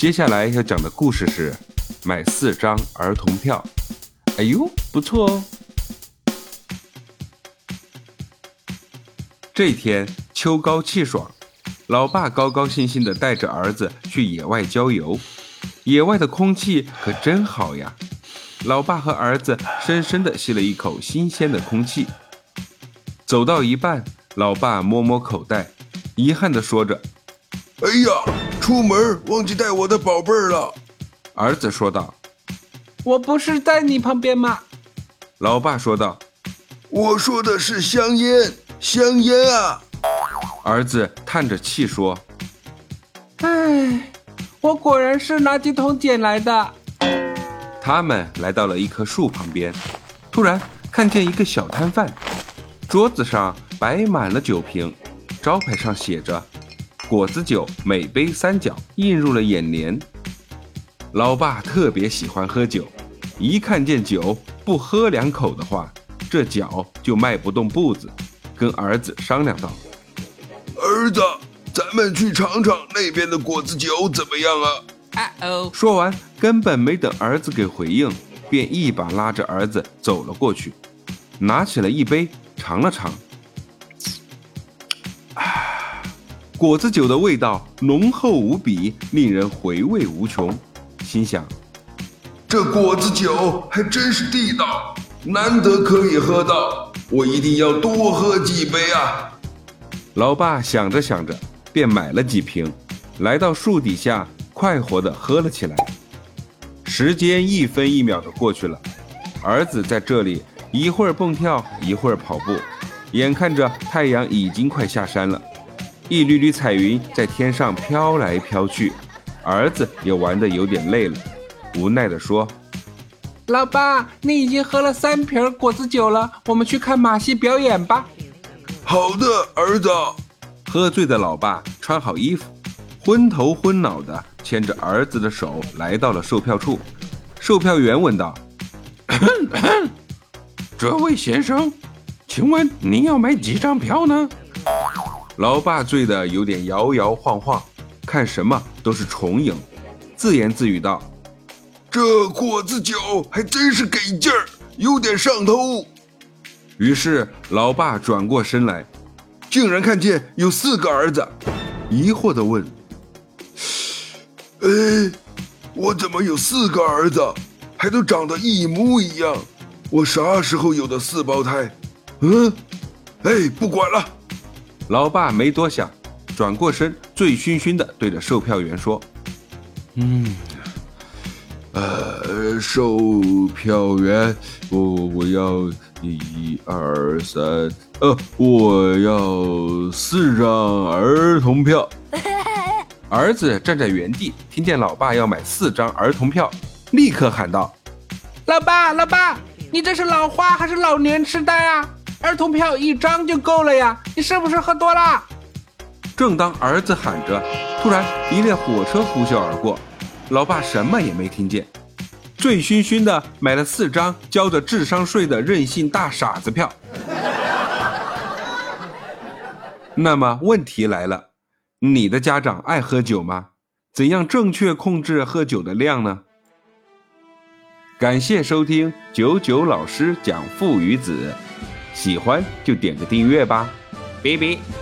接下来要讲的故事是买四张儿童票。哎呦，不错哦！这天秋高气爽，老爸高高兴兴地带着儿子去野外郊游。野外的空气可真好呀！老爸和儿子深深地吸了一口新鲜的空气。走到一半，老爸摸摸口袋，遗憾地说着：“哎呀，出门忘记带我的宝贝儿了。”儿子说道：“我不是在你旁边吗？”老爸说道：“我说的是香烟，香烟啊！”儿子叹着气说：“唉，我果然是垃圾桶捡来的。”他们来到了一棵树旁边，突然看见一个小摊贩，桌子上摆满了酒瓶，招牌上写着“果子酒每杯三角”，映入了眼帘。老爸特别喜欢喝酒，一看见酒不喝两口的话，这脚就迈不动步子，跟儿子商量道：“儿子，咱们去尝尝那边的果子酒怎么样啊？”啊哦！说完，根本没等儿子给回应，便一把拉着儿子走了过去，拿起了一杯尝了尝。果子酒的味道浓厚无比，令人回味无穷。心想，这果子酒还真是地道，难得可以喝到，我一定要多喝几杯啊！老爸想着想着，便买了几瓶，来到树底下。快活地喝了起来，时间一分一秒地过去了，儿子在这里一会儿蹦跳，一会儿跑步，眼看着太阳已经快下山了，一缕缕彩云在天上飘来飘去，儿子也玩得有点累了，无奈地说：“老爸，你已经喝了三瓶果子酒了，我们去看马戏表演吧。”“好的，儿子。”喝醉的老爸穿好衣服，昏头昏脑的。牵着儿子的手来到了售票处，售票员问道：“这位先生，请问您要买几张票呢？”老爸醉得有点摇摇晃晃，看什么都是重影，自言自语道：“这果子酒还真是给劲儿，有点上头。”于是老爸转过身来，竟然看见有四个儿子，疑惑地问。哎，我怎么有四个儿子，还都长得一模一样？我啥时候有的四胞胎？嗯，哎，不管了。老爸没多想，转过身，醉醺醺的对着售票员说：“嗯，呃，售票员，我我要一二三，呃，我要四张儿童票。”儿子站在原地，听见老爸要买四张儿童票，立刻喊道：“老爸，老爸，你这是老花还是老年痴呆啊？儿童票一张就够了呀，你是不是喝多了？”正当儿子喊着，突然一列火车呼啸而过，老爸什么也没听见，醉醺醺的买了四张交着智商税的任性大傻子票。那么问题来了。你的家长爱喝酒吗？怎样正确控制喝酒的量呢？感谢收听九九老师讲父与子，喜欢就点个订阅吧，拜拜。